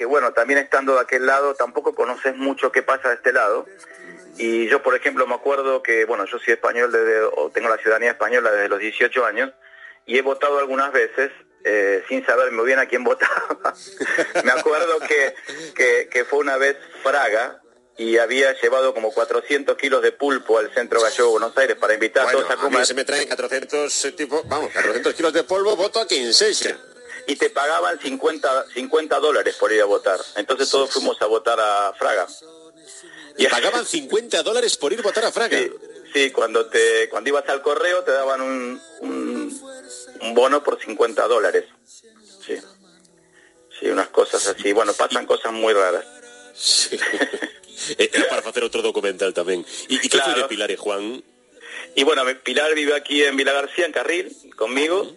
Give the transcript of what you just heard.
que bueno, también estando de aquel lado, tampoco conoces mucho qué pasa de este lado. Y yo, por ejemplo, me acuerdo que, bueno, yo soy español desde, o tengo la ciudadanía española desde los 18 años, y he votado algunas veces eh, sin saber muy bien a quién votaba. me acuerdo que, que, que fue una vez Fraga, y había llevado como 400 kilos de pulpo al centro gallego de Buenos Aires para invitar Bueno, a todos a a mí comer. se me traen 400 eh, tipo, vamos, 400 kilos de polvo, voto a quien sea. Y te pagaban 50, 50 dólares por ir a votar. Entonces todos fuimos a votar a Fraga. Y pagaban 50 dólares por ir a votar a Fraga. Sí, sí, cuando te cuando ibas al correo te daban un, un, un bono por 50 dólares. Sí. Sí, unas cosas así. Bueno, pasan cosas muy raras. Sí. Eh, Era para hacer otro documental también. ¿Y, y qué Claro. fue de Pilar y Juan? Y bueno, Pilar vive aquí en Vila García, en Carril, conmigo.